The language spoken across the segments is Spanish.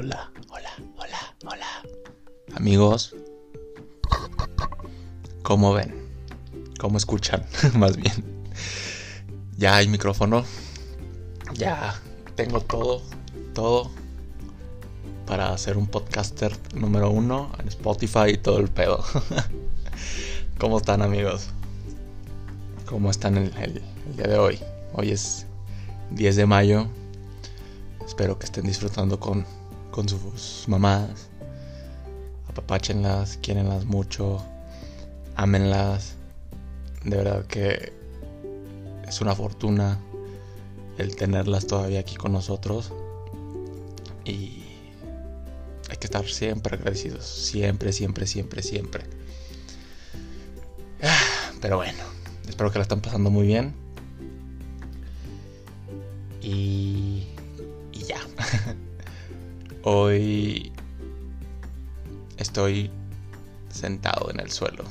Hola, hola, hola, hola. Amigos, ¿cómo ven? ¿Cómo escuchan? Más bien. Ya hay micrófono. Ya tengo todo, todo para ser un podcaster número uno en Spotify y todo el pedo. ¿Cómo están amigos? ¿Cómo están el, el día de hoy? Hoy es 10 de mayo. Espero que estén disfrutando con, con sus mamás. Apapáchenlas, quierenlas mucho. Ámenlas. De verdad que es una fortuna el tenerlas todavía aquí con nosotros. Y hay que estar siempre agradecidos. Siempre, siempre, siempre, siempre. Pero bueno, espero que la están pasando muy bien. Hoy estoy sentado en el suelo.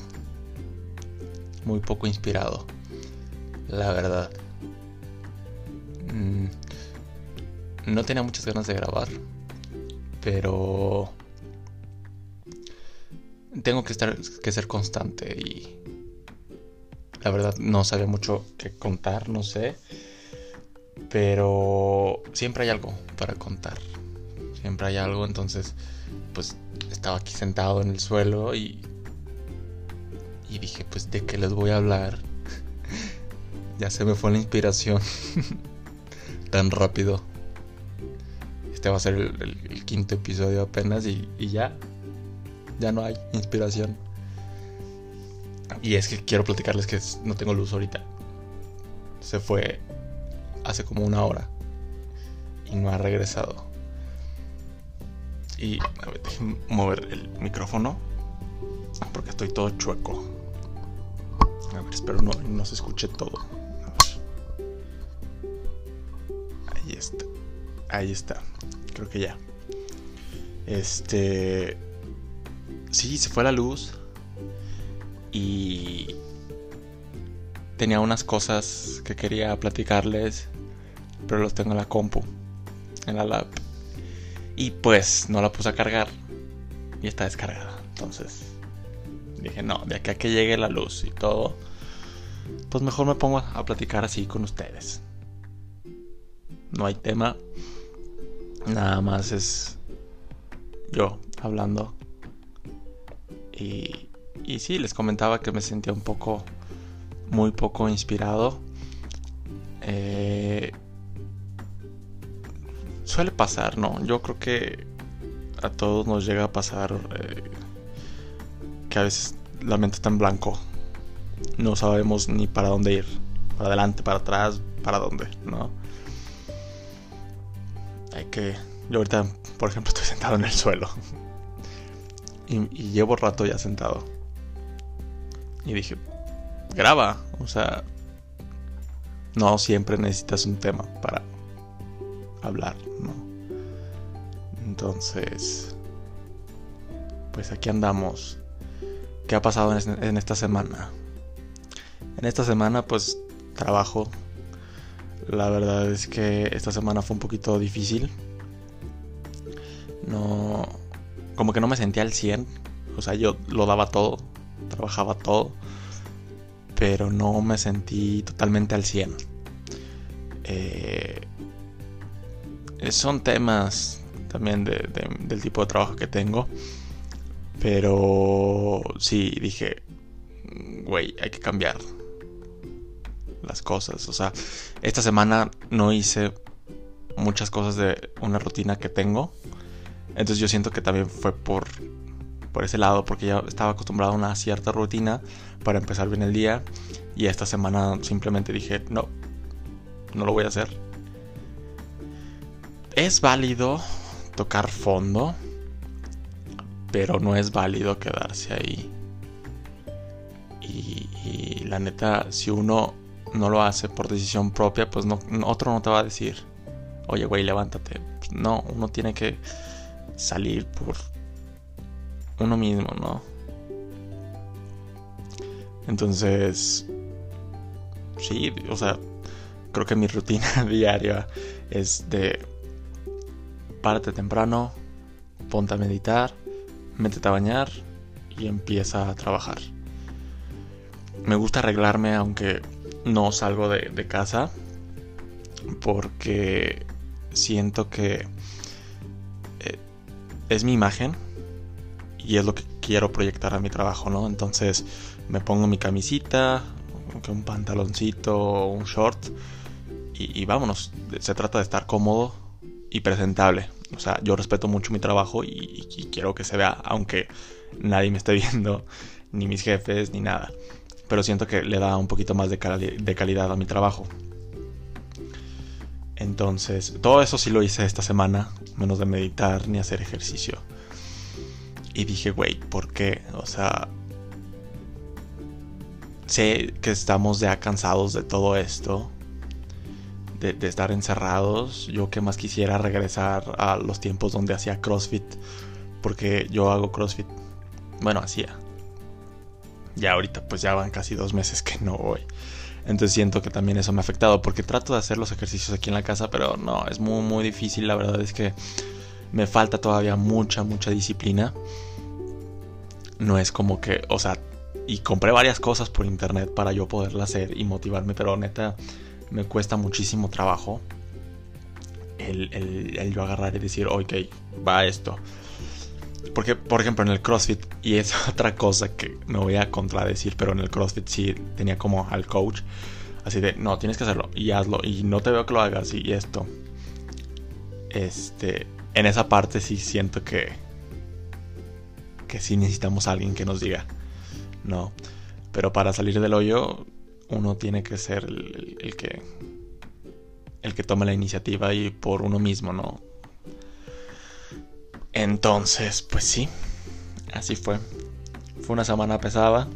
Muy poco inspirado. La verdad. Mm, no tenía muchas ganas de grabar. Pero tengo que estar que ser constante y la verdad no sabía mucho que contar, no sé. Pero siempre hay algo para contar. Siempre hay algo, entonces pues estaba aquí sentado en el suelo y y dije, pues de qué les voy a hablar. ya se me fue la inspiración tan rápido. Este va a ser el, quinto episodio apenas y, y ya, ya no hay inspiración. Y es que quiero platicarles que no tengo luz ahorita. Se fue hace como una hora. Y no ha regresado. Y a ver, déjenme mover el micrófono. Porque estoy todo chueco. A ver, espero no, no se escuche todo. A ver. Ahí está. Ahí está. Creo que ya. Este. Sí, se fue la luz. Y tenía unas cosas que quería platicarles, pero los tengo en la compu, en la lab. Y pues no la puse a cargar y está descargada. Entonces dije, no, de aquí a que llegue la luz y todo, pues mejor me pongo a platicar así con ustedes. No hay tema, nada más es yo hablando. Y, y sí, les comentaba que me sentía un poco muy poco inspirado. Eh, suele pasar, ¿no? Yo creo que a todos nos llega a pasar eh, que a veces la mente está en blanco. No sabemos ni para dónde ir. Para adelante, para atrás, para dónde, ¿no? Hay que... Yo ahorita, por ejemplo, estoy sentado en el suelo. y, y llevo rato ya sentado. Y dije, graba. O sea, no siempre necesitas un tema para hablar, ¿no? Entonces, pues aquí andamos. ¿Qué ha pasado en esta semana? En esta semana, pues trabajo. La verdad es que esta semana fue un poquito difícil. No. Como que no me sentía al 100. O sea, yo lo daba todo. Trabajaba todo pero no me sentí totalmente al 100. Eh, son temas también del tipo de trabajo que tengo, pero sí dije, güey, hay que cambiar las cosas. O sea, esta semana no hice muchas cosas de una rutina que tengo. Entonces yo siento que también fue por por ese lado porque ya estaba acostumbrado a una cierta rutina para empezar bien el día y esta semana simplemente dije no, no lo voy a hacer. Es válido tocar fondo, pero no es válido quedarse ahí. Y, la neta, si uno no lo hace por decisión propia, pues no, otro no te va a decir, oye, güey, levántate. No, uno tiene que salir por uno mismo, ¿no? Entonces, sí, o sea, creo que mi rutina diaria es de párate temprano, ponte a meditar, métete a bañar y empieza a trabajar. Me gusta arreglarme aunque no salgo de, casa porque siento que eh, es mi imagen y es lo que quiero proyectar a mi trabajo, ¿no? Entonces me pongo mi camisita, un pantaloncito, un short y, vámonos. Se trata de estar cómodo y presentable. O sea, yo respeto mucho mi trabajo y, quiero que se vea, aunque nadie me esté viendo, ni mis jefes, ni nada. Pero siento que le da un poquito más de, de calidad a mi trabajo. Entonces, todo eso sí lo hice esta semana, menos de meditar ni hacer ejercicio. Y dije, güey, ¿por qué? O sea, sé que estamos ya cansados de todo esto, de, estar encerrados. Yo que más quisiera regresar a los tiempos donde hacía CrossFit, porque yo hago CrossFit. Bueno, hacía. Ya ahorita pues ya van casi dos meses que no voy. Entonces siento que también eso me ha afectado porque trato de hacer los ejercicios aquí en la casa, pero no, es muy, muy difícil. La verdad es que me falta todavía mucha, mucha disciplina. No es como que, o sea, y compré varias cosas por internet para yo poderla hacer y motivarme, pero neta me cuesta muchísimo trabajo el, el yo agarrar y decir, ok, va esto. Porque, por ejemplo, en el CrossFit, y es otra cosa que me voy a contradecir, pero en el CrossFit sí tenía como al coach, así de, no, tienes que hacerlo y hazlo, y no te veo que lo hagas, y esto. Este, en esa parte sí siento que, que sí necesitamos a alguien que nos diga, no. Pero para salir del hoyo, uno tiene que ser el, que, el que tome la iniciativa y por uno mismo, ¿no? Entonces, pues sí, así fue. Fue una semana pesada,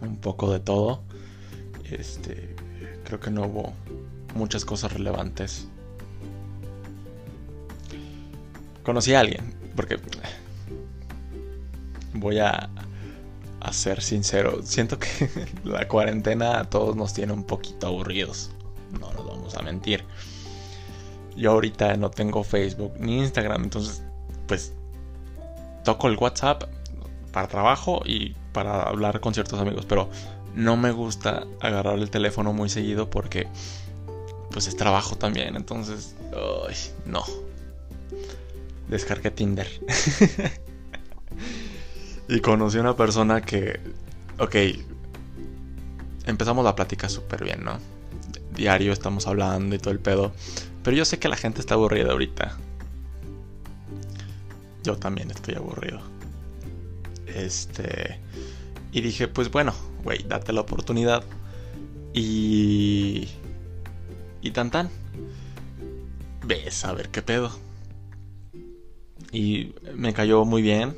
un poco de todo. Este, creo que no hubo muchas cosas relevantes. Conocí a alguien, porque voy a, a ser sincero, siento que la cuarentena a todos nos tiene un poquito aburridos, no nos vamos a mentir. Yo ahorita no tengo Facebook ni Instagram, entonces pues toco el WhatsApp para trabajo y para hablar con ciertos amigos, pero no me gusta agarrar el teléfono muy seguido porque pues es trabajo también, entonces, no. Descargué Tinder. y conocí a una persona que, ok, empezamos la plática súper bien, ¿no? Diario estamos hablando y todo el pedo, pero yo sé que la gente está aburrida ahorita. Yo también estoy aburrido. Este. Y dije, pues bueno, güey, date la oportunidad. Y. Y tan tan. Ves a ver qué pedo. Y me cayó muy bien.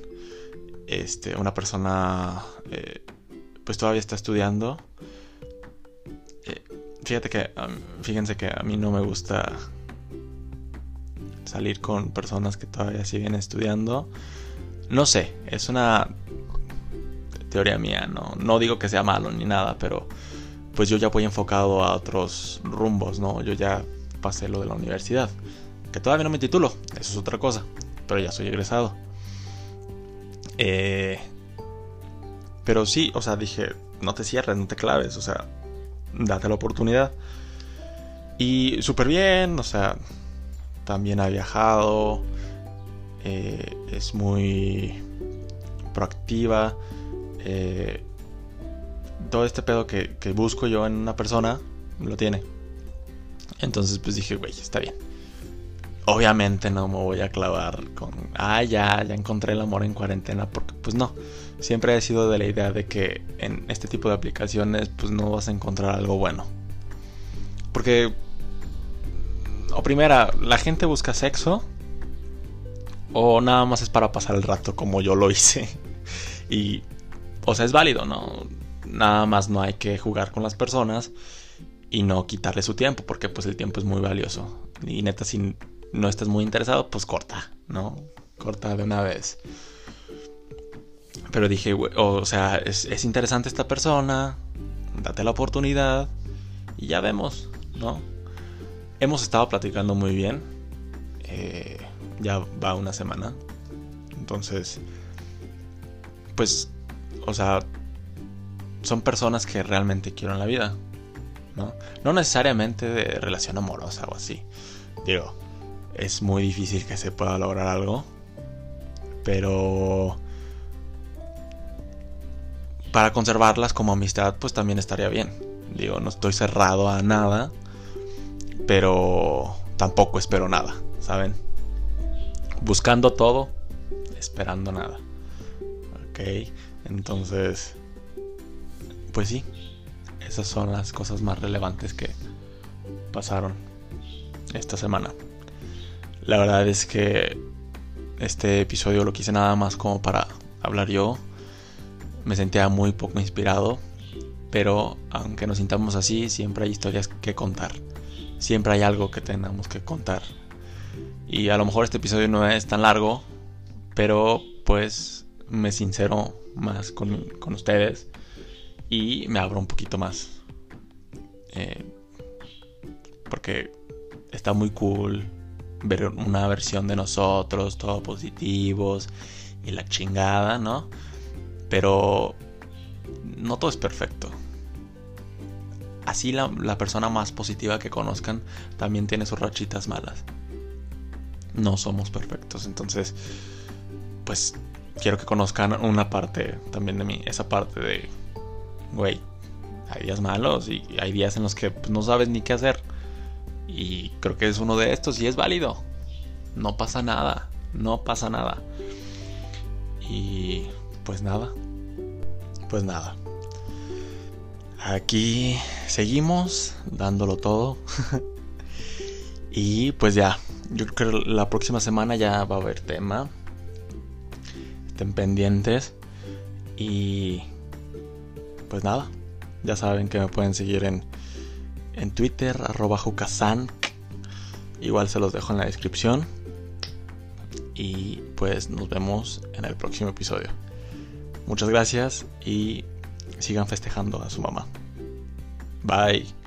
Este, una persona. Eh, pues todavía está estudiando. Eh, fíjate que. fíjense que a mí no me gusta salir con personas que todavía siguen estudiando. No sé, es una teoría mía, no, no digo que sea malo ni nada, pero pues yo ya voy enfocado a otros rumbos, ¿no? Yo ya pasé lo de la universidad, que todavía no me titulo, eso es otra cosa, pero ya soy egresado. Eh, pero sí, o sea, dije, no te cierres, no te claves, o sea, date la oportunidad. Y súper bien, o sea, también ha viajado, eh, es muy proactiva. Eh, todo este pedo que, busco yo en una persona lo tiene. Entonces pues dije, güey, está bien. Obviamente no me voy a clavar con, ah, ya, ya encontré el amor en cuarentena, porque pues no. Siempre he sido de la idea de que en este tipo de aplicaciones pues no vas a encontrar algo bueno. Porque o primera, la gente busca sexo o nada más es para pasar el rato como yo lo hice. Y, o sea, es válido, ¿no? Nada más no hay que jugar con las personas y no quitarle su tiempo, porque pues el tiempo es muy valioso. Y neta, si no estás muy interesado, pues corta, ¿no? Corta de una vez. Pero dije, o sea, es, es interesante esta persona, date la oportunidad y ya vemos, ¿no? Hemos estado platicando muy bien. Eh, ya va una semana. Entonces, pues, o sea, son personas que realmente quiero en la vida. ¿no? no necesariamente de relación amorosa o así. Digo, es muy difícil que se pueda lograr algo. Pero para conservarlas como amistad, pues también estaría bien. Digo, no estoy cerrado a nada, pero tampoco espero nada, ¿saben? Buscando todo, esperando nada. Ok, entonces, pues sí, esas son las cosas más relevantes que pasaron esta semana. La verdad es que este episodio lo quise nada más como para hablar yo. Me sentía muy poco inspirado, pero aunque nos sintamos así, siempre hay historias que contar. Siempre hay algo que tenemos que contar. Y a lo mejor este episodio no es tan largo, pero pues me sincero más con, ustedes y me abro un poquito más. Eh, porque está muy cool ver una versión de nosotros, todos positivos y la chingada, ¿no? Pero no todo es perfecto. Así la, la, persona más positiva que conozcan también tiene sus rachitas malas. No somos perfectos, entonces, pues quiero que conozcan una parte también de mí, esa parte de, güey, hay días malos y hay días en los que pues, no sabes ni qué hacer. Y creo que es uno de estos y es válido. No pasa nada, no pasa nada. Y pues nada, pues nada. Aquí seguimos dándolo todo. y pues ya, yo creo que la próxima semana ya va a haber tema. Estén pendientes. Y pues nada, ya saben que me pueden seguir en en Twitter, arroba Jucasan. Igual se los dejo en la descripción. Y pues nos vemos en el próximo episodio. Muchas gracias y sigan festejando a su mamá. Bye.